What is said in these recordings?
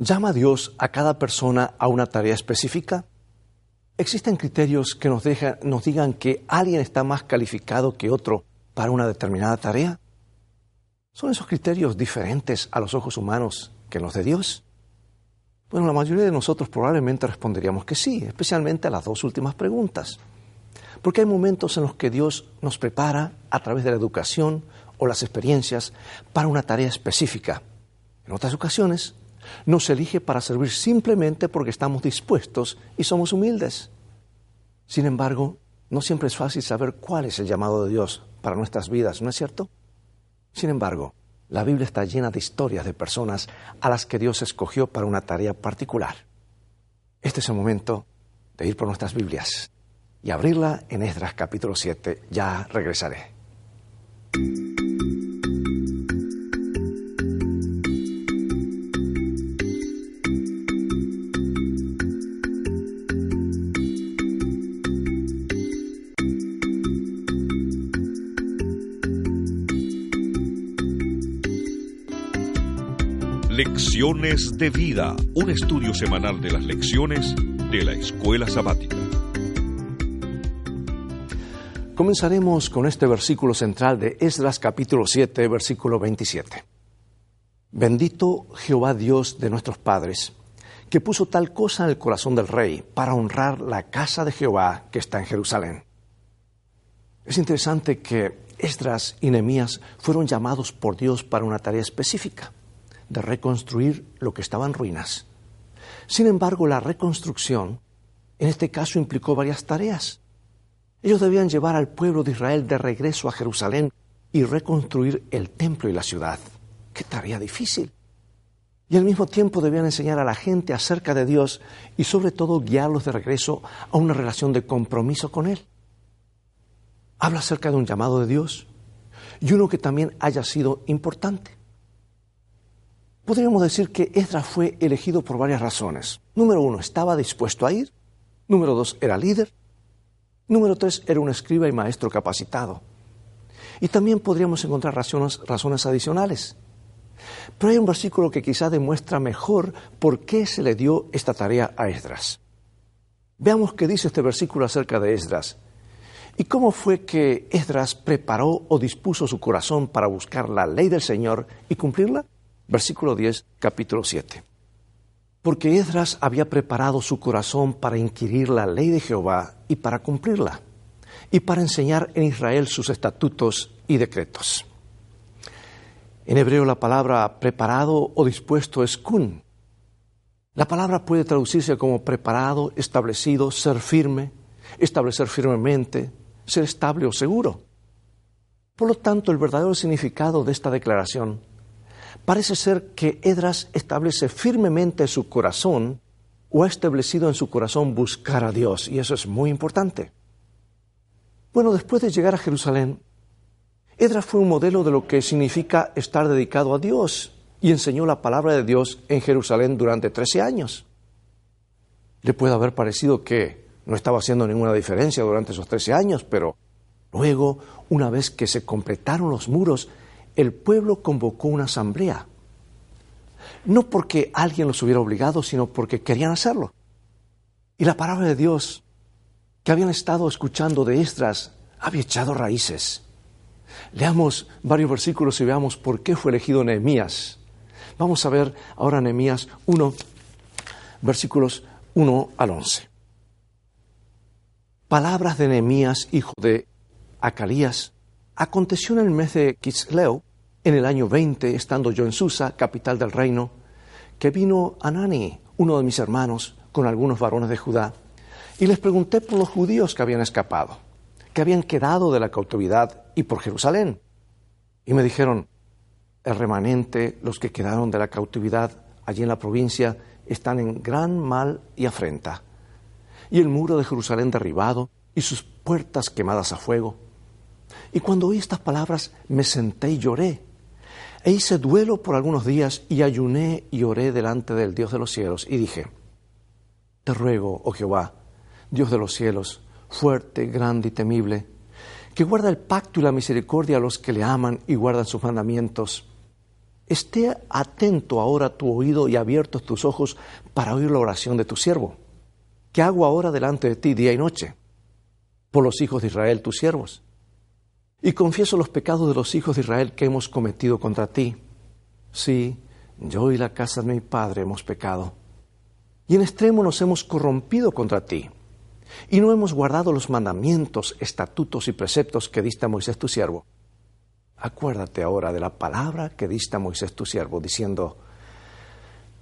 ¿Llama Dios a cada persona a una tarea específica? ¿Existen criterios que nos, nos digan que alguien está más calificado que otro para una determinada tarea? ¿Son esos criterios diferentes a los ojos humanos que los de Dios? Bueno, la mayoría de nosotros probablemente responderíamos que sí, especialmente a las dos últimas preguntas. Porque hay momentos en los que Dios nos prepara a través de la educación o las experiencias para una tarea específica. En otras ocasiones, nos elige para servir simplemente porque estamos dispuestos y somos humildes. Sin embargo, no siempre es fácil saber cuál es el llamado de Dios para nuestras vidas, ¿no es cierto? Sin embargo, la Biblia está llena de historias de personas a las que Dios escogió para una tarea particular. Este es el momento de ir por nuestras Biblias y abrirla en Esdras capítulo 7. Ya regresaré. Lecciones de Vida, un estudio semanal de las lecciones de la Escuela Sabática. Comenzaremos con este versículo central de Esdras capítulo 7, versículo 27. Bendito Jehová Dios de nuestros padres, que puso tal cosa en el corazón del rey para honrar la casa de Jehová que está en Jerusalén. Es interesante que Esdras y Nehemías fueron llamados por Dios para una tarea específica de reconstruir lo que estaba en ruinas. Sin embargo, la reconstrucción en este caso implicó varias tareas. Ellos debían llevar al pueblo de Israel de regreso a Jerusalén y reconstruir el templo y la ciudad. Qué tarea difícil. Y al mismo tiempo debían enseñar a la gente acerca de Dios y sobre todo guiarlos de regreso a una relación de compromiso con Él. Habla acerca de un llamado de Dios y uno que también haya sido importante. Podríamos decir que Esdras fue elegido por varias razones. Número uno, estaba dispuesto a ir. Número dos, era líder. Número tres, era un escriba y maestro capacitado. Y también podríamos encontrar razones, razones adicionales. Pero hay un versículo que quizá demuestra mejor por qué se le dio esta tarea a Esdras. Veamos qué dice este versículo acerca de Esdras. ¿Y cómo fue que Esdras preparó o dispuso su corazón para buscar la ley del Señor y cumplirla? Versículo 10, capítulo 7. Porque Esdras había preparado su corazón para inquirir la ley de Jehová y para cumplirla, y para enseñar en Israel sus estatutos y decretos. En hebreo la palabra preparado o dispuesto es kun. La palabra puede traducirse como preparado, establecido, ser firme, establecer firmemente, ser estable o seguro. Por lo tanto, el verdadero significado de esta declaración parece ser que Edras establece firmemente su corazón o ha establecido en su corazón buscar a Dios, y eso es muy importante. Bueno, después de llegar a Jerusalén, Edras fue un modelo de lo que significa estar dedicado a Dios y enseñó la palabra de Dios en Jerusalén durante 13 años. Le puede haber parecido que no estaba haciendo ninguna diferencia durante esos 13 años, pero luego, una vez que se completaron los muros el pueblo convocó una asamblea. No porque alguien los hubiera obligado, sino porque querían hacerlo. Y la palabra de Dios que habían estado escuchando de Estras había echado raíces. Leamos varios versículos y veamos por qué fue elegido Nehemías. Vamos a ver ahora Nehemías 1, versículos 1 al 11. Palabras de Nehemías, hijo de Acalías. Aconteció en el mes de Kisleu, en el año 20, estando yo en Susa, capital del reino, que vino Anani, uno de mis hermanos, con algunos varones de Judá, y les pregunté por los judíos que habían escapado, que habían quedado de la cautividad y por Jerusalén. Y me dijeron, el remanente, los que quedaron de la cautividad allí en la provincia, están en gran mal y afrenta. Y el muro de Jerusalén derribado y sus puertas quemadas a fuego. Y cuando oí estas palabras me senté y lloré e hice duelo por algunos días y ayuné y oré delante del Dios de los cielos y dije, Te ruego, oh Jehová, Dios de los cielos, fuerte, grande y temible, que guarda el pacto y la misericordia a los que le aman y guardan sus mandamientos, Esté atento ahora tu oído y abiertos tus ojos para oír la oración de tu siervo, que hago ahora delante de ti día y noche, por los hijos de Israel, tus siervos. Y confieso los pecados de los hijos de Israel que hemos cometido contra ti. Sí, yo y la casa de mi padre hemos pecado. Y en extremo nos hemos corrompido contra ti. Y no hemos guardado los mandamientos, estatutos y preceptos que diste a Moisés tu siervo acuérdate ahora de la palabra que diste a Moisés tu siervo, diciendo,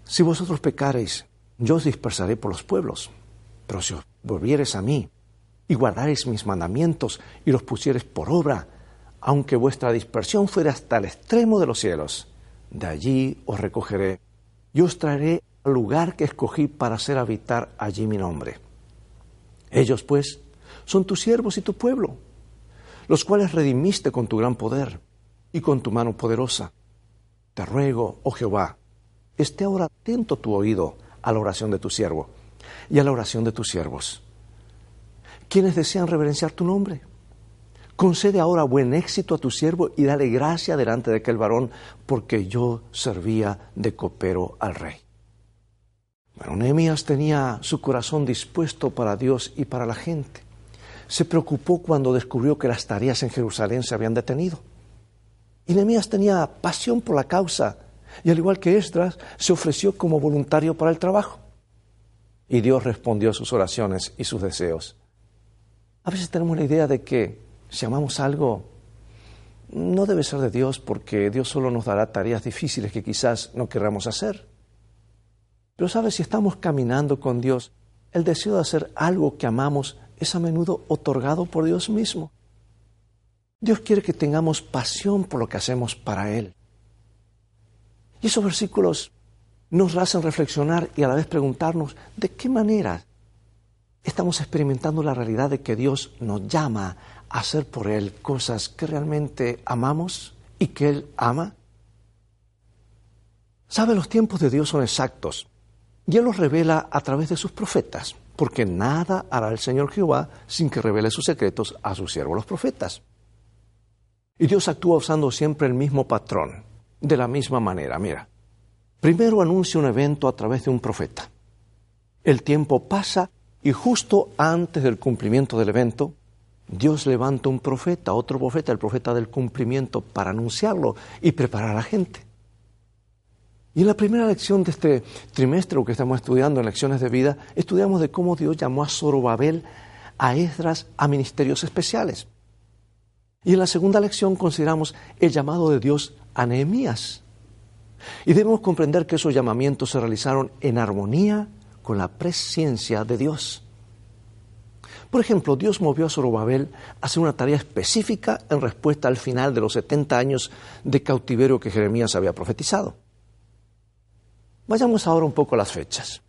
si vosotros pecareis, yo os dispersaré por los pueblos, pero si os volviereis a mí y guardareis mis mandamientos y los pusiereis por obra, aunque vuestra dispersión fuera hasta el extremo de los cielos, de allí os recogeré y os traeré al lugar que escogí para hacer habitar allí mi nombre. Ellos, pues, son tus siervos y tu pueblo, los cuales redimiste con tu gran poder y con tu mano poderosa. Te ruego, oh Jehová, esté ahora atento tu oído a la oración de tu siervo y a la oración de tus siervos, quienes desean reverenciar tu nombre. Concede ahora buen éxito a tu siervo y dale gracia delante de aquel varón, porque yo servía de copero al rey. Bueno, Nehemías tenía su corazón dispuesto para Dios y para la gente. Se preocupó cuando descubrió que las tareas en Jerusalén se habían detenido. Y Nehemías tenía pasión por la causa y al igual que Esdras se ofreció como voluntario para el trabajo. Y Dios respondió a sus oraciones y sus deseos. A veces tenemos la idea de que si amamos algo, no debe ser de Dios porque Dios solo nos dará tareas difíciles que quizás no querramos hacer. Pero sabes, si estamos caminando con Dios, el deseo de hacer algo que amamos es a menudo otorgado por Dios mismo. Dios quiere que tengamos pasión por lo que hacemos para Él. Y esos versículos nos hacen reflexionar y a la vez preguntarnos de qué manera estamos experimentando la realidad de que Dios nos llama a hacer por Él cosas que realmente amamos y que Él ama. Sabe, los tiempos de Dios son exactos y Él los revela a través de sus profetas, porque nada hará el Señor Jehová sin que revele sus secretos a sus siervos los profetas. Y Dios actúa usando siempre el mismo patrón, de la misma manera. Mira, primero anuncia un evento a través de un profeta. El tiempo pasa y justo antes del cumplimiento del evento, Dios levanta un profeta, otro profeta, el profeta del cumplimiento, para anunciarlo y preparar a la gente. Y en la primera lección de este trimestre que estamos estudiando en lecciones de vida, estudiamos de cómo Dios llamó a Zorobabel, a Esdras, a ministerios especiales. Y en la segunda lección consideramos el llamado de Dios a Nehemías. Y debemos comprender que esos llamamientos se realizaron en armonía con la presencia de Dios. Por ejemplo, Dios movió a Zorobabel a hacer una tarea específica en respuesta al final de los 70 años de cautiverio que Jeremías había profetizado. Vayamos ahora un poco a las fechas.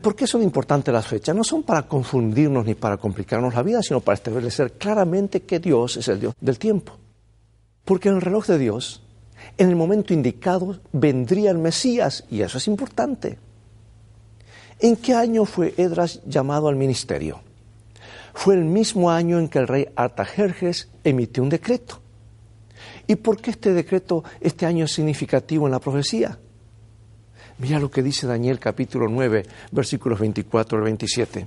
¿Por qué son importantes las fechas? No son para confundirnos ni para complicarnos la vida, sino para establecer claramente que Dios es el Dios del tiempo. Porque en el reloj de Dios, en el momento indicado, vendría el Mesías, y eso es importante. ¿En qué año fue Edras llamado al ministerio? Fue el mismo año en que el rey Artajerjes emitió un decreto. ¿Y por qué este decreto este año es significativo en la profecía? Mira lo que dice Daniel capítulo 9, versículos 24 al 27.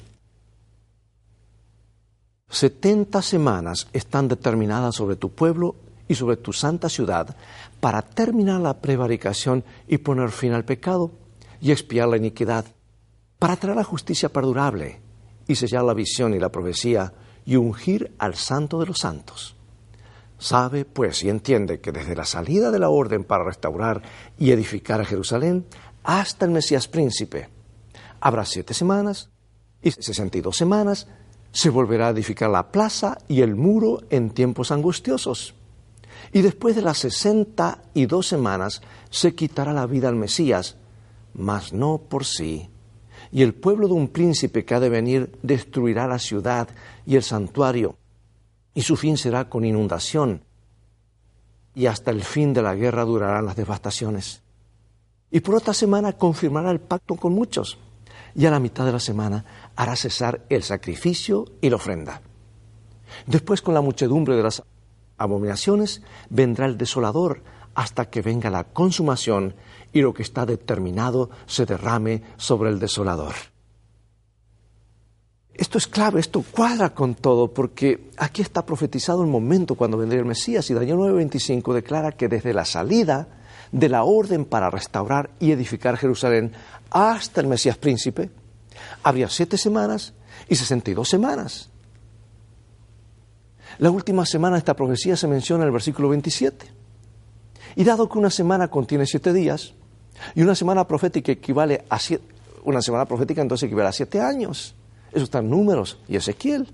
Setenta semanas están determinadas sobre tu pueblo y sobre tu santa ciudad para terminar la prevaricación y poner fin al pecado y expiar la iniquidad, para traer la justicia perdurable y sellar la visión y la profecía y ungir al santo de los santos. Sabe, pues, y entiende que desde la salida de la orden para restaurar y edificar a Jerusalén hasta el Mesías príncipe. Habrá siete semanas y sesenta y dos semanas se volverá a edificar la plaza y el muro en tiempos angustiosos. Y después de las sesenta y dos semanas se quitará la vida al Mesías, mas no por sí. Y el pueblo de un príncipe que ha de venir destruirá la ciudad y el santuario, y su fin será con inundación, y hasta el fin de la guerra durarán las devastaciones. Y por otra semana confirmará el pacto con muchos. Y a la mitad de la semana hará cesar el sacrificio y la ofrenda. Después, con la muchedumbre de las abominaciones, vendrá el desolador hasta que venga la consumación y lo que está determinado se derrame sobre el desolador. Esto es clave, esto cuadra con todo, porque aquí está profetizado el momento cuando vendría el Mesías y Daniel 9:25 declara que desde la salida de la orden para restaurar y edificar Jerusalén hasta el Mesías príncipe, habría siete semanas y sesenta y dos semanas. La última semana de esta profecía se menciona en el versículo 27. Y dado que una semana contiene siete días, y una semana profética equivale a siete, una semana profética entonces equivale a siete años. Eso está en números y Ezequiel.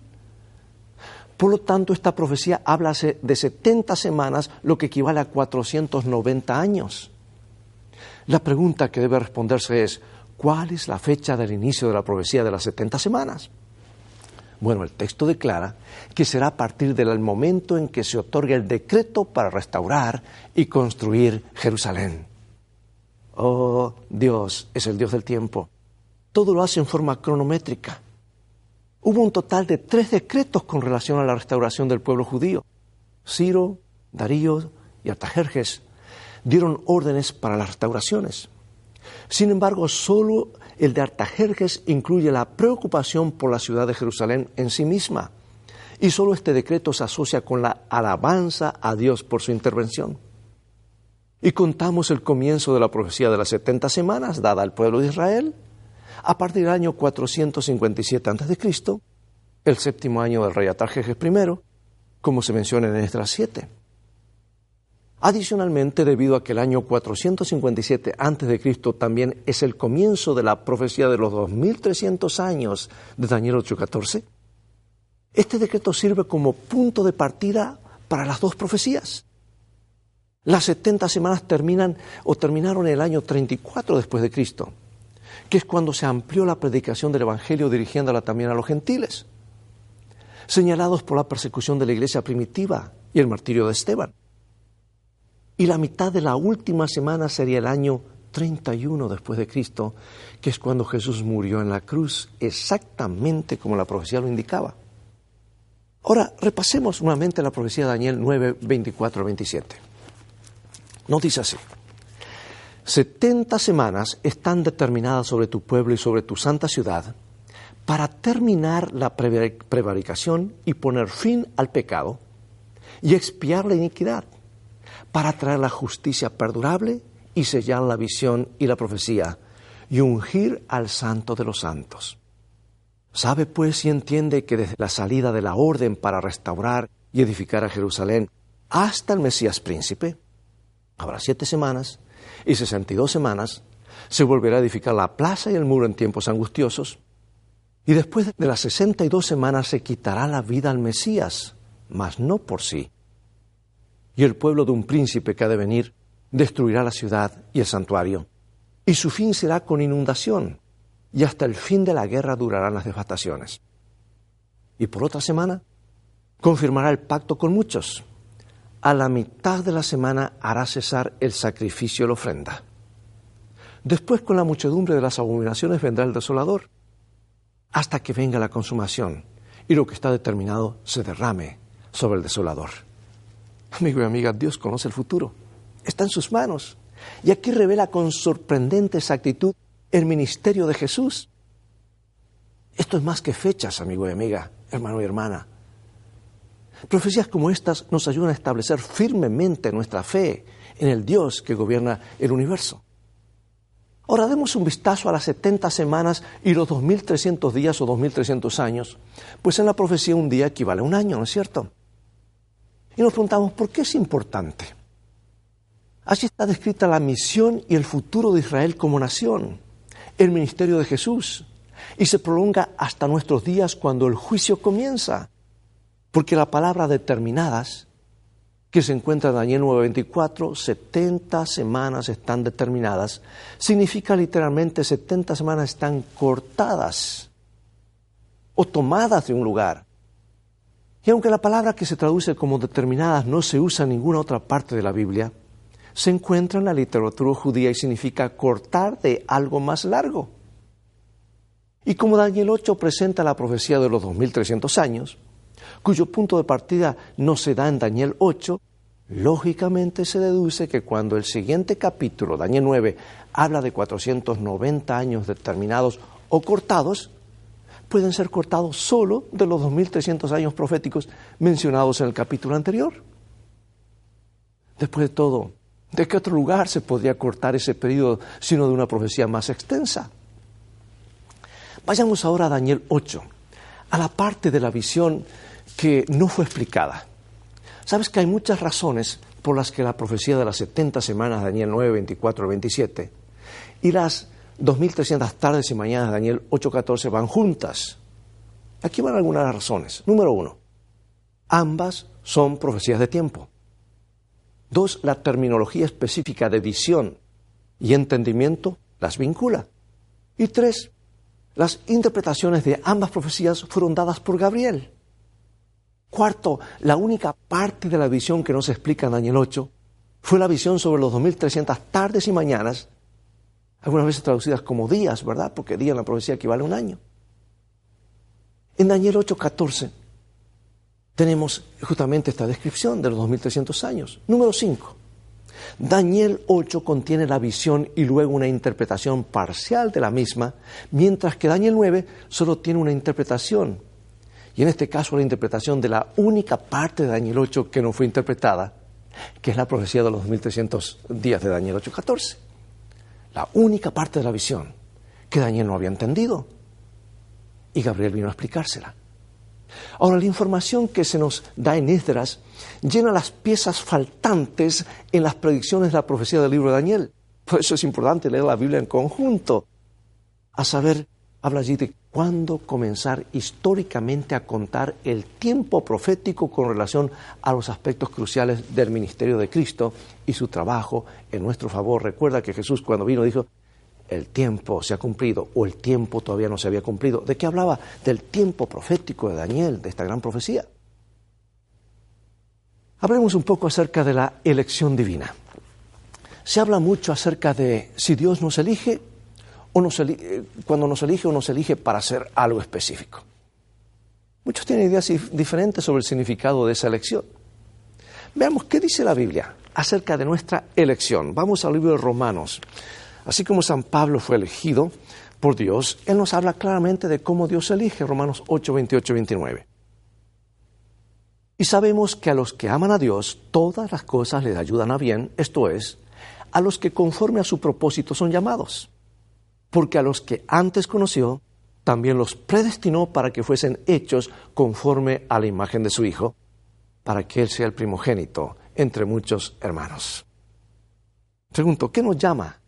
Por lo tanto, esta profecía habla de 70 semanas, lo que equivale a 490 años. La pregunta que debe responderse es, ¿cuál es la fecha del inicio de la profecía de las 70 semanas? Bueno, el texto declara que será a partir del momento en que se otorga el decreto para restaurar y construir Jerusalén. Oh, Dios es el Dios del tiempo. Todo lo hace en forma cronométrica. Hubo un total de tres decretos con relación a la restauración del pueblo judío. Ciro, Darío y Artajerjes dieron órdenes para las restauraciones. Sin embargo, solo el de Artajerjes incluye la preocupación por la ciudad de Jerusalén en sí misma. Y solo este decreto se asocia con la alabanza a Dios por su intervención. Y contamos el comienzo de la profecía de las 70 semanas dada al pueblo de Israel a partir del año 457 a.C., el séptimo año del rey Atarjejes I, como se menciona en Esdras 7. Adicionalmente, debido a que el año 457 a.C. también es el comienzo de la profecía de los 2300 años de Daniel 8:14, este decreto sirve como punto de partida para las dos profecías. Las 70 semanas terminan o terminaron en el año 34 después de Cristo que es cuando se amplió la predicación del Evangelio dirigiéndola también a los gentiles, señalados por la persecución de la iglesia primitiva y el martirio de Esteban. Y la mitad de la última semana sería el año 31 después de Cristo, que es cuando Jesús murió en la cruz, exactamente como la profecía lo indicaba. Ahora, repasemos nuevamente la profecía de Daniel 9, 24 27. Nos dice así. 70 semanas están determinadas sobre tu pueblo y sobre tu santa ciudad para terminar la prevaricación y poner fin al pecado y expiar la iniquidad, para traer la justicia perdurable y sellar la visión y la profecía y ungir al santo de los santos. Sabe pues y entiende que desde la salida de la orden para restaurar y edificar a Jerusalén hasta el Mesías príncipe, habrá siete semanas y sesenta y dos semanas, se volverá a edificar la plaza y el muro en tiempos angustiosos, y después de las sesenta y dos semanas se quitará la vida al Mesías, mas no por sí. Y el pueblo de un príncipe que ha de venir destruirá la ciudad y el santuario, y su fin será con inundación, y hasta el fin de la guerra durarán las devastaciones. Y por otra semana confirmará el pacto con muchos, a la mitad de la semana hará cesar el sacrificio y la ofrenda. Después con la muchedumbre de las abominaciones vendrá el desolador, hasta que venga la consumación y lo que está determinado se derrame sobre el desolador. Amigo y amiga, Dios conoce el futuro, está en sus manos. Y aquí revela con sorprendente exactitud el ministerio de Jesús. Esto es más que fechas, amigo y amiga, hermano y hermana. Profecías como estas nos ayudan a establecer firmemente nuestra fe en el Dios que gobierna el universo. Ahora demos un vistazo a las 70 semanas y los 2.300 días o 2.300 años, pues en la profecía un día equivale a un año, ¿no es cierto? Y nos preguntamos, ¿por qué es importante? Así está descrita la misión y el futuro de Israel como nación, el ministerio de Jesús, y se prolonga hasta nuestros días cuando el juicio comienza porque la palabra determinadas, que se encuentra en Daniel 9:24, 70 semanas están determinadas, significa literalmente 70 semanas están cortadas o tomadas de un lugar. Y aunque la palabra que se traduce como determinadas no se usa en ninguna otra parte de la Biblia, se encuentra en la literatura judía y significa cortar de algo más largo. Y como Daniel 8 presenta la profecía de los 2300 años, cuyo punto de partida no se da en Daniel 8, Lógicamente se deduce que cuando el siguiente capítulo, Daniel 9, habla de 490 años determinados o cortados, pueden ser cortados solo de los 2300 años proféticos mencionados en el capítulo anterior. Después de todo, ¿de qué otro lugar se podría cortar ese periodo sino de una profecía más extensa? Vayamos ahora a Daniel 8, a la parte de la visión que no fue explicada. Sabes que hay muchas razones por las que la profecía de las 70 semanas Daniel 9, 24 27 y las 2300 tardes y mañanas Daniel 8, 14 van juntas. Aquí van algunas razones. Número uno, ambas son profecías de tiempo. Dos, la terminología específica de visión y entendimiento las vincula. Y tres, las interpretaciones de ambas profecías fueron dadas por Gabriel. Cuarto, la única parte de la visión que no se explica en Daniel 8 fue la visión sobre los 2300 tardes y mañanas, algunas veces traducidas como días, ¿verdad? Porque día en la profecía equivale a un año. En Daniel 8:14 tenemos justamente esta descripción de los 2300 años. Número 5. Daniel 8 contiene la visión y luego una interpretación parcial de la misma, mientras que Daniel 9 solo tiene una interpretación y en este caso la interpretación de la única parte de Daniel 8 que no fue interpretada, que es la profecía de los 2300 días de Daniel 8.14. La única parte de la visión que Daniel no había entendido. Y Gabriel vino a explicársela. Ahora, la información que se nos da en Esdras llena las piezas faltantes en las predicciones de la profecía del libro de Daniel. Por eso es importante leer la Biblia en conjunto, a saber habla allí de cuándo comenzar históricamente a contar el tiempo profético con relación a los aspectos cruciales del ministerio de Cristo y su trabajo en nuestro favor. Recuerda que Jesús cuando vino dijo, el tiempo se ha cumplido o el tiempo todavía no se había cumplido. ¿De qué hablaba? Del tiempo profético de Daniel, de esta gran profecía. Hablemos un poco acerca de la elección divina. Se habla mucho acerca de si Dios nos elige o eh, cuando nos elige o nos elige para hacer algo específico. Muchos tienen ideas diferentes sobre el significado de esa elección. Veamos qué dice la Biblia acerca de nuestra elección. Vamos al libro de Romanos. Así como San Pablo fue elegido por Dios, él nos habla claramente de cómo Dios elige, Romanos 8, 28 29. Y sabemos que a los que aman a Dios, todas las cosas les ayudan a bien, esto es, a los que conforme a su propósito son llamados porque a los que antes conoció, también los predestinó para que fuesen hechos conforme a la imagen de su Hijo, para que Él sea el primogénito entre muchos hermanos. Pregunto, ¿qué nos llama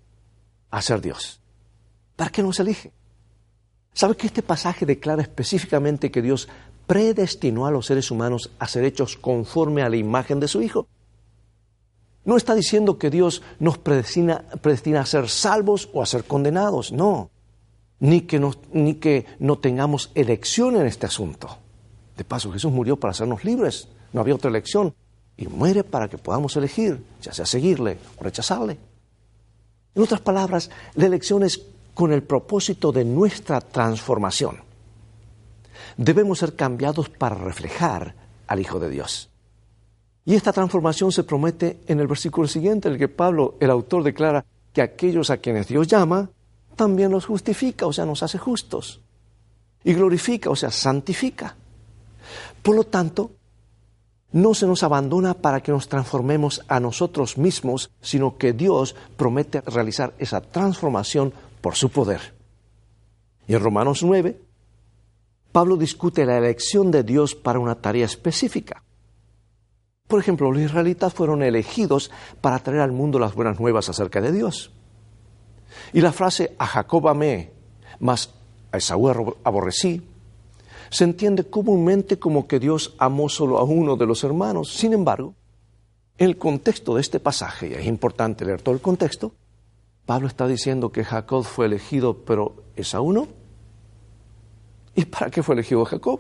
a ser Dios? ¿Para qué nos elige? ¿Sabe que este pasaje declara específicamente que Dios predestinó a los seres humanos a ser hechos conforme a la imagen de su Hijo? No está diciendo que Dios nos predestina, a ser salvos o a ser condenados, no. Ni que, no, ni que no tengamos elección en este asunto. De paso, Jesús murió para hacernos libres, no había otra elección. Y muere para que podamos elegir, ya sea seguirle o rechazarle. En otras palabras, la elección es con el propósito de nuestra transformación. Debemos ser cambiados para reflejar al Hijo de Dios. Y esta transformación se promete en el versículo siguiente, en el que Pablo, el autor, declara que aquellos a quienes Dios llama, también los justifica, o sea, nos hace justos. Y glorifica, o sea, santifica. Por lo tanto, no se nos abandona para que nos transformemos a nosotros mismos, sino que Dios promete realizar esa transformación por su poder. Y en Romanos 9, Pablo discute la elección de Dios para una tarea específica. Por ejemplo, los israelitas fueron elegidos para traer al mundo las buenas nuevas acerca de Dios. Y la frase a Jacob amé, más a Esaú aborrecí, se entiende comúnmente como que Dios amó solo a uno de los hermanos. Sin embargo, en el contexto de este pasaje, y es importante leer todo el contexto, Pablo está diciendo que Jacob fue elegido, pero Esaú no. ¿Y para qué fue elegido Jacob?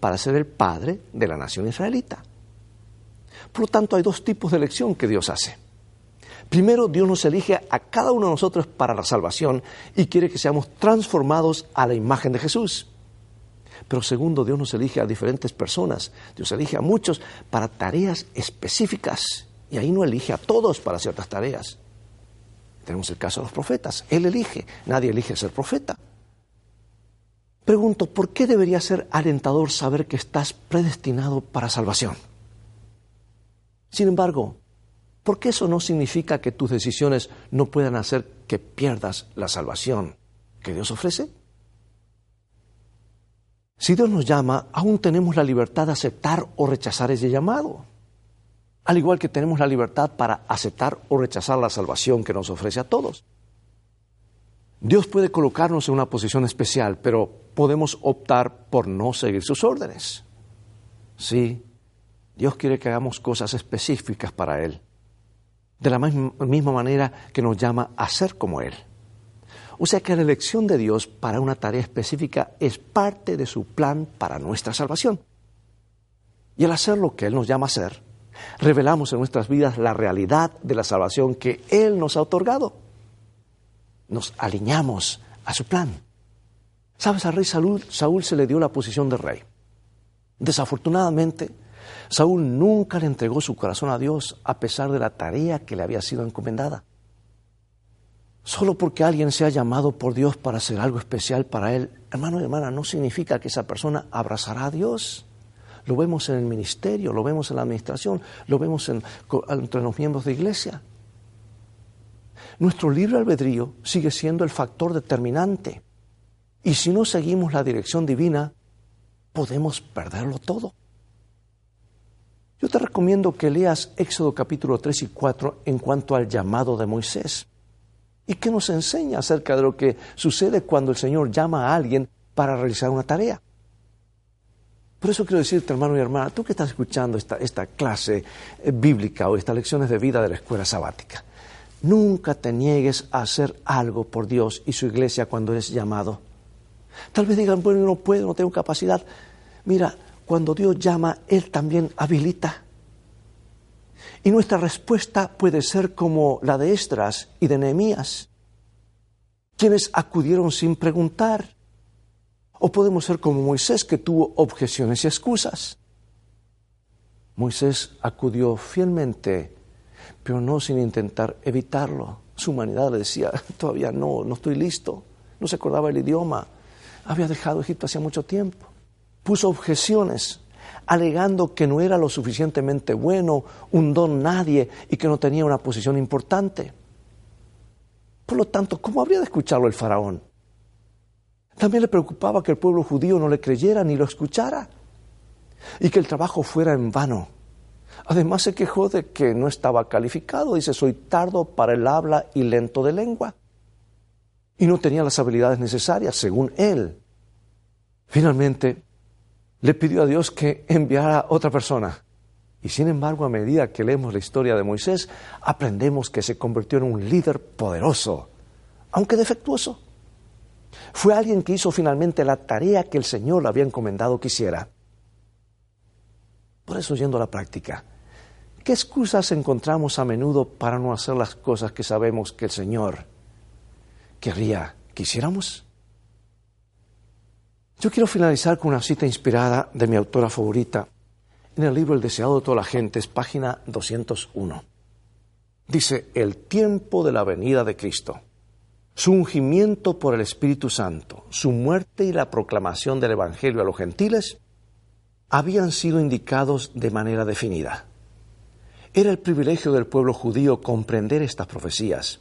Para ser el padre de la nación israelita. Por lo tanto, hay dos tipos de elección que Dios hace. Primero, Dios nos elige a cada uno de nosotros para la salvación y quiere que seamos transformados a la imagen de Jesús. Pero segundo, Dios nos elige a diferentes personas. Dios elige a muchos para tareas específicas. Y ahí no elige a todos para ciertas tareas. Tenemos el caso de los profetas. Él elige. Nadie elige ser profeta. Pregunto, ¿por qué debería ser alentador saber que estás predestinado para salvación? Sin embargo, ¿por qué eso no significa que tus decisiones no puedan hacer que pierdas la salvación que Dios ofrece? Si Dios nos llama, aún tenemos la libertad de aceptar o rechazar ese llamado. Al igual que tenemos la libertad para aceptar o rechazar la salvación que nos ofrece a todos. Dios puede colocarnos en una posición especial, pero podemos optar por no seguir sus órdenes. Sí, Dios quiere que hagamos cosas específicas para Él, de la misma manera que nos llama a ser como Él. O sea que la elección de Dios para una tarea específica es parte de su plan para nuestra salvación. Y al hacer lo que Él nos llama a hacer, revelamos en nuestras vidas la realidad de la salvación que Él nos ha otorgado. Nos alineamos a su plan. ¿Sabes? Al rey Saúl, Saúl se le dio la posición de rey. Desafortunadamente, Saúl nunca le entregó su corazón a Dios a pesar de la tarea que le había sido encomendada. Solo porque alguien se ha llamado por Dios para hacer algo especial para él, hermano y hermana, no significa que esa persona abrazará a Dios. Lo vemos en el ministerio, lo vemos en la administración, lo vemos entre los miembros de iglesia. Nuestro libre albedrío sigue siendo el factor determinante. Y si no seguimos la dirección divina, podemos perderlo todo. Yo te recomiendo que leas Éxodo capítulo 3 y 4 en cuanto al llamado de Moisés. ¿Y qué nos enseña acerca de lo que sucede cuando el Señor llama a alguien para realizar una tarea? Por eso quiero decirte, hermano y hermana, tú que estás escuchando esta, esta clase eh, bíblica o estas lecciones de vida de la escuela sabática, nunca te niegues a hacer algo por Dios y su iglesia cuando eres llamado. Tal vez digan, bueno, no puedo, no tengo capacidad. Mira, cuando Dios llama, Él también habilita. Y nuestra respuesta puede ser como la de Estras y de Nehemías, quienes acudieron sin preguntar. O podemos ser como Moisés, que tuvo objeciones y excusas. Moisés acudió fielmente, pero no sin intentar evitarlo. Su humanidad le decía, todavía no, no estoy listo. No se acordaba el idioma. Había dejado Egipto hacía mucho tiempo. Puso objeciones alegando que no era lo suficientemente bueno, un don nadie y que no tenía una posición importante. Por lo tanto, ¿cómo habría de escucharlo el faraón? También le preocupaba que el pueblo judío no le creyera ni lo escuchara y que el trabajo fuera en vano. Además se quejó de que no estaba calificado, dice, soy tardo para el habla y lento de lengua. Y no tenía las habilidades necesarias, según él. Finalmente, le pidió a Dios que enviara otra persona. Y sin embargo, a medida que leemos la historia de Moisés, aprendemos que se convirtió en un líder poderoso, aunque defectuoso. Fue alguien que hizo finalmente la tarea que el Señor le había encomendado que hiciera. Por eso, yendo a la práctica, ¿qué excusas encontramos a menudo para no hacer las cosas que sabemos que el Señor querría que hiciéramos? Yo quiero finalizar con una cita inspirada de mi autora favorita en el libro El deseado de toda la gente, es página 201. Dice, el tiempo de la venida de Cristo, su ungimiento por el Espíritu Santo, su muerte y la proclamación del Evangelio a los gentiles habían sido indicados de manera definida. Era el privilegio del pueblo judío comprender estas profecías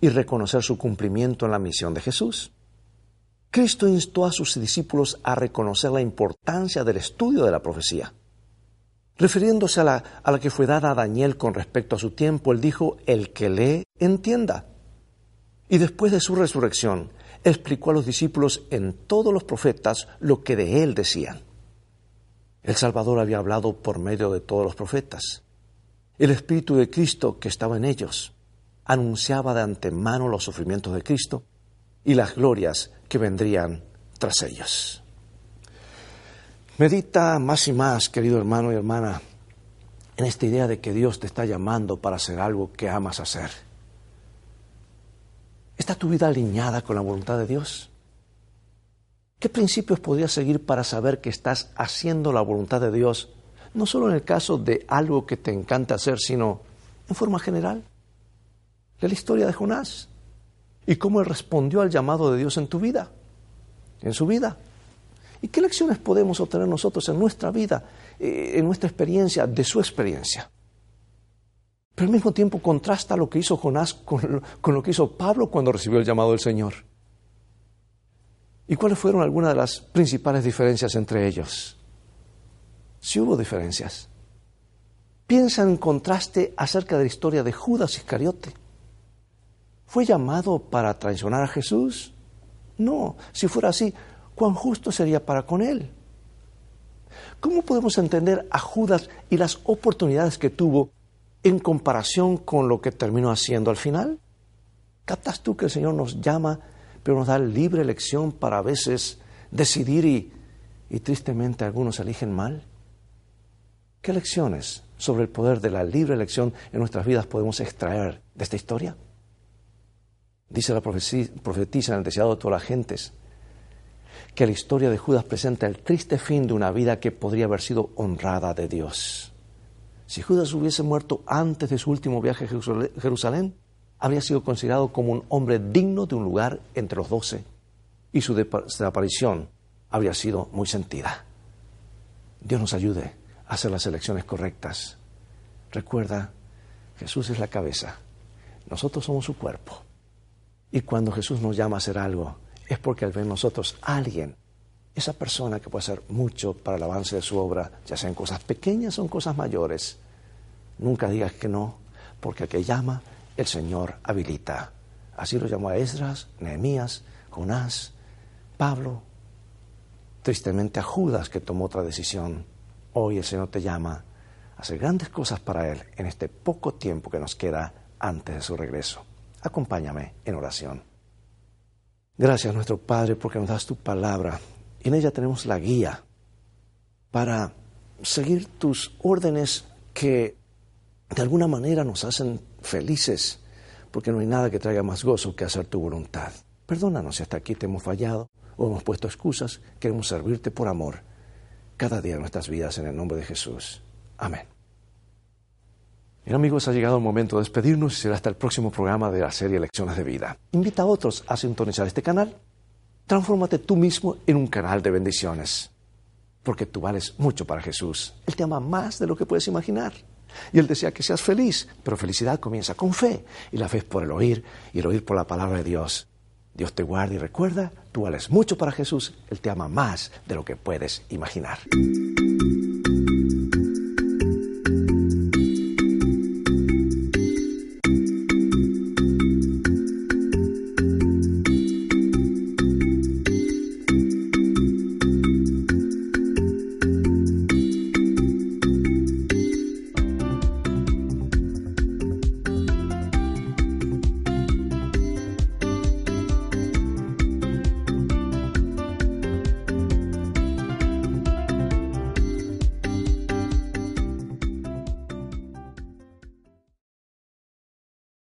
y reconocer su cumplimiento en la misión de Jesús. Cristo instó a sus discípulos a reconocer la importancia del estudio de la profecía. Refiriéndose a la, a la, que fue dada a Daniel con respecto a su tiempo, él dijo, el que lee, entienda. Y después de su resurrección, explicó a los discípulos en todos los profetas lo que de él decían. El Salvador había hablado por medio de todos los profetas. El Espíritu de Cristo que estaba en ellos anunciaba de antemano los sufrimientos de Cristo y las glorias que vendrían tras ellos. Medita más y más, querido hermano y hermana, en esta idea de que Dios te está llamando para hacer algo que amas hacer. ¿Está tu vida alineada con la voluntad de Dios? ¿Qué principios podrías seguir para saber que estás haciendo la voluntad de Dios? No solo en el caso de algo que te encanta hacer, sino en forma general. Lee la historia de Jonás y cómo él respondió al llamado de Dios en tu vida, en su vida. ¿Y qué lecciones podemos obtener nosotros en nuestra vida, eh, en nuestra experiencia, de su experiencia? Pero al mismo tiempo contrasta lo que hizo Jonás con lo que hizo Pablo cuando recibió el llamado del Señor. ¿Y cuáles fueron algunas de las principales diferencias entre ellos? Si hubo diferencias. Piensa en contraste acerca de la historia de Judas Iscariote. ¿Fue llamado para traicionar a Jesús? No, si fuera así, ¿cuán justo sería para con él? ¿Cómo podemos entender a Judas y las oportunidades que tuvo en comparación con lo que terminó haciendo al final? ¿Captas tú que el Señor nos llama pero nos da libre elección para a veces decidir y, y tristemente algunos eligen mal. ¿Qué lecciones sobre el poder de la libre elección en nuestras vidas podemos extraer de esta historia? Dice la profetisa en el deseado de todas las gentes que la historia de Judas presenta el triste fin de una vida que podría haber sido honrada de Dios. Si Judas hubiese muerto antes de su último viaje a Jerusalén, habría sido considerado como un hombre digno de un lugar entre los doce y su desaparición habría sido muy sentida. Dios nos ayude a hacer las elecciones correctas. Recuerda, Jesús es la cabeza, nosotros somos su cuerpo. Y cuando Jesús nos llama a hacer algo, es porque al ver nosotros alguien, esa persona que puede hacer mucho para el avance de su obra, ya sean cosas pequeñas o cosas mayores, nunca digas que no, porque el que llama el Señor habilita. Así lo llamó a Esdras, Nehemías, Jonás, Pablo, tristemente a Judas que tomó otra decisión. Hoy el Señor te llama a hacer grandes cosas para Él en este poco tiempo que nos queda antes de su regreso. Acompáñame en oración. Gracias nuestro Padre porque nos das tu palabra y en ella tenemos la guía para seguir tus órdenes que de alguna manera nos hacen felices, porque no hay nada que traiga más gozo que hacer tu voluntad. Perdónanos si hasta aquí te hemos fallado o hemos puesto excusas, queremos servirte por amor cada día de nuestras vidas en el nombre de Jesús. Amén. Bien amigos, ha llegado el momento de despedirnos y será hasta el próximo programa de la serie Lecciones de Vida. Invita a otros a sintonizar este canal. Transfórmate tú mismo en un canal de bendiciones, porque tú vales mucho para Jesús. Él te ama más de lo que puedes imaginar. Y Él desea que seas feliz, pero felicidad comienza con fe. Y la fe es por el oír y el oír por la palabra de Dios. Dios te guarde y recuerda, tú vales mucho para Jesús, Él te ama más de lo que puedes imaginar.